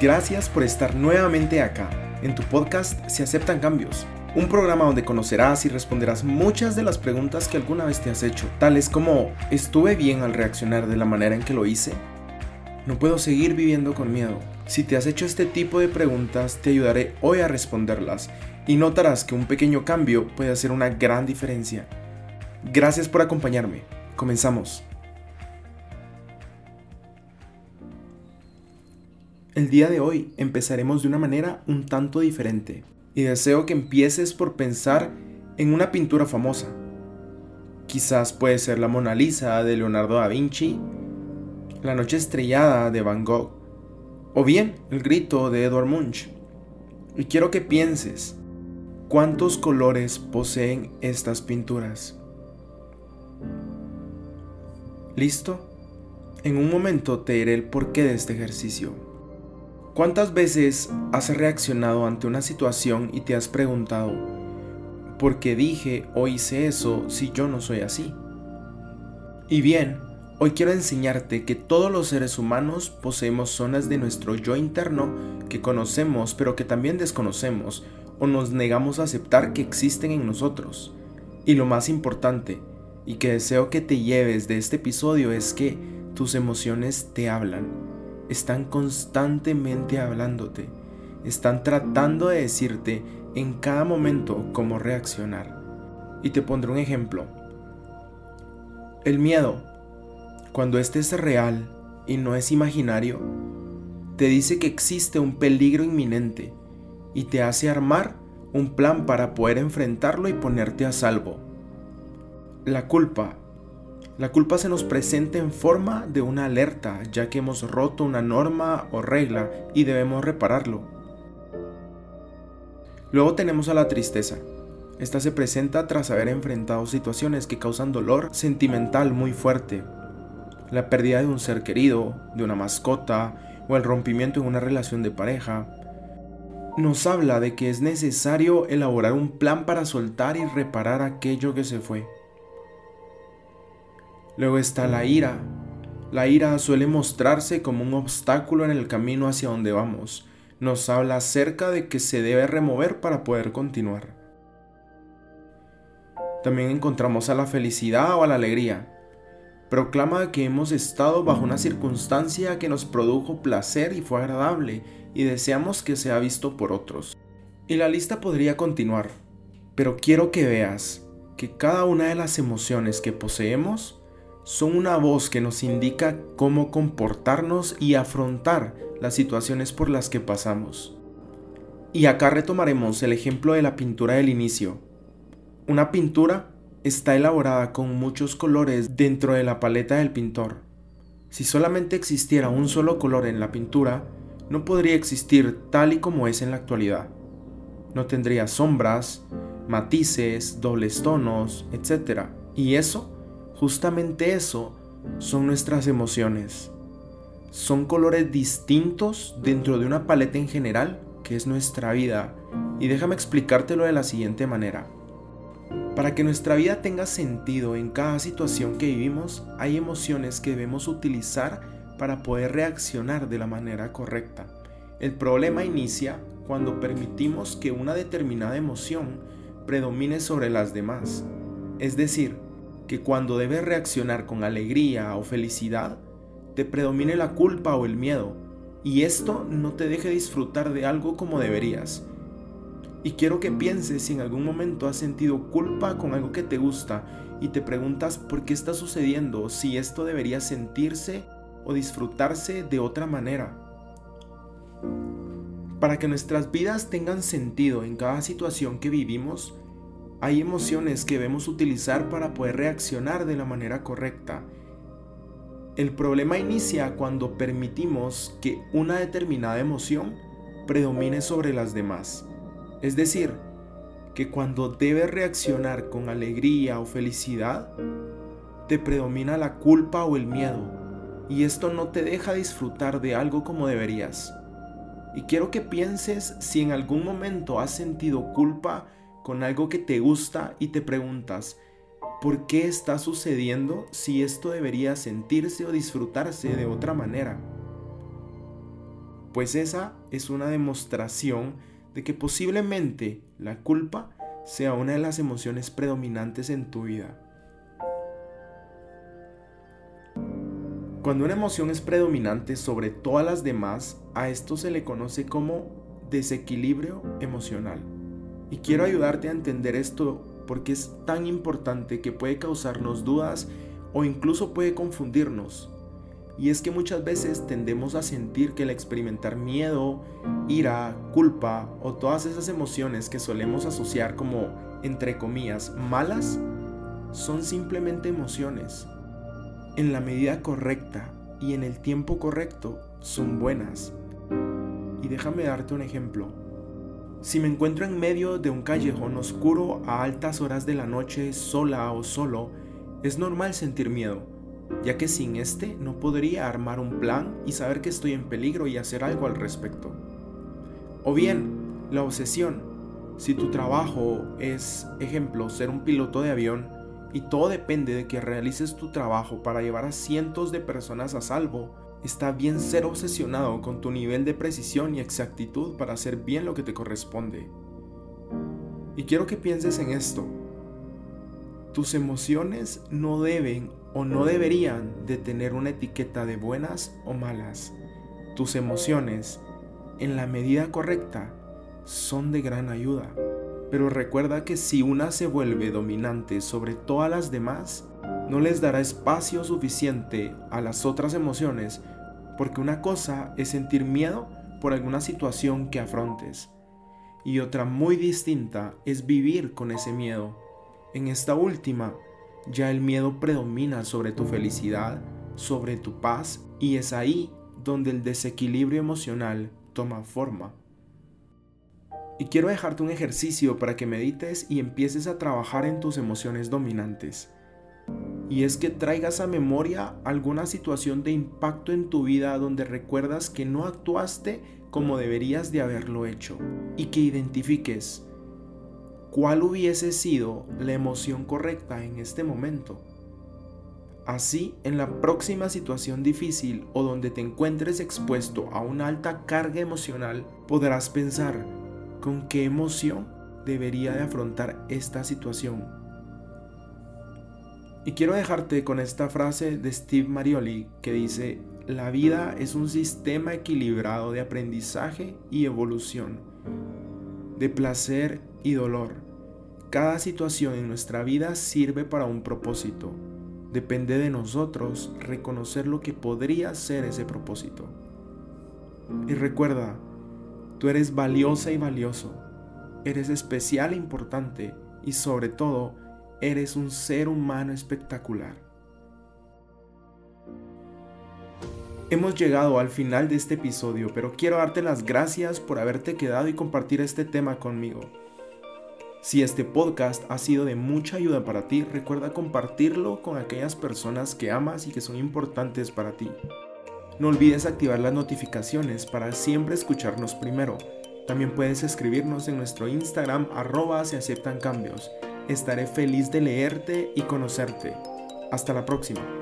Gracias por estar nuevamente acá. En tu podcast Se aceptan cambios. Un programa donde conocerás y responderás muchas de las preguntas que alguna vez te has hecho, tales como ¿estuve bien al reaccionar de la manera en que lo hice? No puedo seguir viviendo con miedo. Si te has hecho este tipo de preguntas, te ayudaré hoy a responderlas y notarás que un pequeño cambio puede hacer una gran diferencia. Gracias por acompañarme. Comenzamos. El día de hoy empezaremos de una manera un tanto diferente y deseo que empieces por pensar en una pintura famosa. Quizás puede ser la Mona Lisa de Leonardo da Vinci, la Noche Estrellada de Van Gogh o bien El Grito de Edward Munch. Y quiero que pienses cuántos colores poseen estas pinturas. ¿Listo? En un momento te diré el porqué de este ejercicio. ¿Cuántas veces has reaccionado ante una situación y te has preguntado, ¿por qué dije o hice eso si yo no soy así? Y bien, hoy quiero enseñarte que todos los seres humanos poseemos zonas de nuestro yo interno que conocemos pero que también desconocemos o nos negamos a aceptar que existen en nosotros. Y lo más importante, y que deseo que te lleves de este episodio es que tus emociones te hablan están constantemente hablándote, están tratando de decirte en cada momento cómo reaccionar. Y te pondré un ejemplo. El miedo, cuando este es real y no es imaginario, te dice que existe un peligro inminente y te hace armar un plan para poder enfrentarlo y ponerte a salvo. La culpa la culpa se nos presenta en forma de una alerta, ya que hemos roto una norma o regla y debemos repararlo. Luego tenemos a la tristeza. Esta se presenta tras haber enfrentado situaciones que causan dolor sentimental muy fuerte. La pérdida de un ser querido, de una mascota o el rompimiento en una relación de pareja. Nos habla de que es necesario elaborar un plan para soltar y reparar aquello que se fue. Luego está la ira. La ira suele mostrarse como un obstáculo en el camino hacia donde vamos. Nos habla acerca de que se debe remover para poder continuar. También encontramos a la felicidad o a la alegría. Proclama que hemos estado bajo una circunstancia que nos produjo placer y fue agradable y deseamos que sea visto por otros. Y la lista podría continuar, pero quiero que veas que cada una de las emociones que poseemos son una voz que nos indica cómo comportarnos y afrontar las situaciones por las que pasamos. Y acá retomaremos el ejemplo de la pintura del inicio. Una pintura está elaborada con muchos colores dentro de la paleta del pintor. Si solamente existiera un solo color en la pintura, no podría existir tal y como es en la actualidad. No tendría sombras, matices, dobles tonos, etc. Y eso Justamente eso son nuestras emociones. Son colores distintos dentro de una paleta en general que es nuestra vida. Y déjame explicártelo de la siguiente manera. Para que nuestra vida tenga sentido en cada situación que vivimos, hay emociones que debemos utilizar para poder reaccionar de la manera correcta. El problema inicia cuando permitimos que una determinada emoción predomine sobre las demás. Es decir, que cuando debes reaccionar con alegría o felicidad, te predomine la culpa o el miedo, y esto no te deje disfrutar de algo como deberías. Y quiero que pienses si en algún momento has sentido culpa con algo que te gusta y te preguntas por qué está sucediendo, si esto debería sentirse o disfrutarse de otra manera. Para que nuestras vidas tengan sentido en cada situación que vivimos, hay emociones que debemos utilizar para poder reaccionar de la manera correcta. El problema inicia cuando permitimos que una determinada emoción predomine sobre las demás. Es decir, que cuando debes reaccionar con alegría o felicidad, te predomina la culpa o el miedo, y esto no te deja disfrutar de algo como deberías. Y quiero que pienses si en algún momento has sentido culpa con algo que te gusta y te preguntas, ¿por qué está sucediendo si esto debería sentirse o disfrutarse de otra manera? pues esa es una demostración de que posiblemente la culpa sea una de las emociones predominantes en tu vida. Cuando una emoción es predominante sobre todas las demás, a esto se le conoce como desequilibrio emocional. Y quiero ayudarte a entender esto porque es tan importante que puede causarnos dudas o incluso puede confundirnos. Y es que muchas veces tendemos a sentir que el experimentar miedo, ira, culpa o todas esas emociones que solemos asociar como, entre comillas, malas, son simplemente emociones. En la medida correcta y en el tiempo correcto son buenas. Y déjame darte un ejemplo. Si me encuentro en medio de un callejón oscuro a altas horas de la noche sola o solo, es normal sentir miedo ya que sin este no podría armar un plan y saber que estoy en peligro y hacer algo al respecto. O bien, la obsesión. Si tu trabajo es, ejemplo, ser un piloto de avión y todo depende de que realices tu trabajo para llevar a cientos de personas a salvo, está bien ser obsesionado con tu nivel de precisión y exactitud para hacer bien lo que te corresponde. Y quiero que pienses en esto. Tus emociones no deben o no deberían de tener una etiqueta de buenas o malas. Tus emociones, en la medida correcta, son de gran ayuda. Pero recuerda que si una se vuelve dominante sobre todas las demás, no les dará espacio suficiente a las otras emociones, porque una cosa es sentir miedo por alguna situación que afrontes, y otra muy distinta es vivir con ese miedo. En esta última, ya el miedo predomina sobre tu felicidad, sobre tu paz, y es ahí donde el desequilibrio emocional toma forma. Y quiero dejarte un ejercicio para que medites y empieces a trabajar en tus emociones dominantes. Y es que traigas a memoria alguna situación de impacto en tu vida donde recuerdas que no actuaste como deberías de haberlo hecho. Y que identifiques cuál hubiese sido la emoción correcta en este momento. Así, en la próxima situación difícil o donde te encuentres expuesto a una alta carga emocional, podrás pensar con qué emoción debería de afrontar esta situación. Y quiero dejarte con esta frase de Steve Marioli que dice, la vida es un sistema equilibrado de aprendizaje y evolución, de placer y dolor. Cada situación en nuestra vida sirve para un propósito. Depende de nosotros reconocer lo que podría ser ese propósito. Y recuerda, tú eres valiosa y valioso. Eres especial e importante y sobre todo, eres un ser humano espectacular. Hemos llegado al final de este episodio, pero quiero darte las gracias por haberte quedado y compartir este tema conmigo. Si este podcast ha sido de mucha ayuda para ti, recuerda compartirlo con aquellas personas que amas y que son importantes para ti. No olvides activar las notificaciones para siempre escucharnos primero. También puedes escribirnos en nuestro Instagram arroba se aceptan cambios. Estaré feliz de leerte y conocerte. Hasta la próxima.